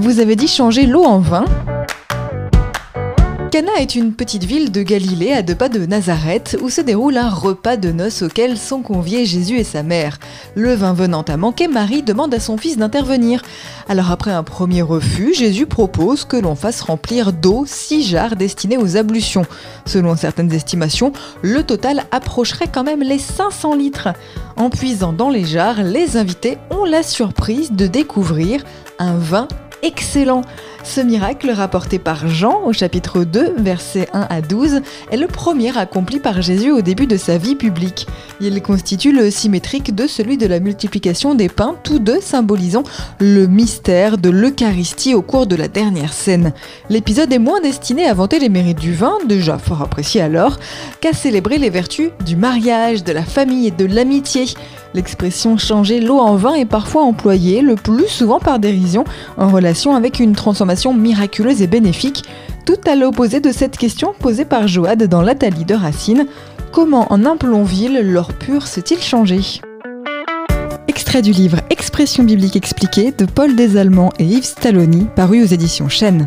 Vous avez dit changer l'eau en vin Cana est une petite ville de Galilée à deux pas de Nazareth où se déroule un repas de noces auquel sont conviés Jésus et sa mère. Le vin venant à manquer, Marie demande à son fils d'intervenir. Alors après un premier refus, Jésus propose que l'on fasse remplir d'eau six jarres destinées aux ablutions. Selon certaines estimations, le total approcherait quand même les 500 litres. En puisant dans les jarres, les invités ont la surprise de découvrir un vin excellent. Ce miracle, rapporté par Jean au chapitre 2, versets 1 à 12, est le premier accompli par Jésus au début de sa vie publique. Il constitue le symétrique de celui de la multiplication des pains, tous deux symbolisant le mystère de l'Eucharistie au cours de la dernière scène. L'épisode est moins destiné à vanter les mérites du vin, déjà fort apprécié alors, qu'à célébrer les vertus du mariage, de la famille et de l'amitié. L'expression changer l'eau en vin est parfois employée, le plus souvent par dérision, en relation avec une transformation miraculeuse et bénéfique, tout à l'opposé de cette question posée par Joad dans l'Athalie de Racine Comment en un plomville l'or pur s'est-il changé? Extrait du livre Expression biblique expliquée de Paul Desallemands et Yves Stalloni, paru aux éditions Chênes.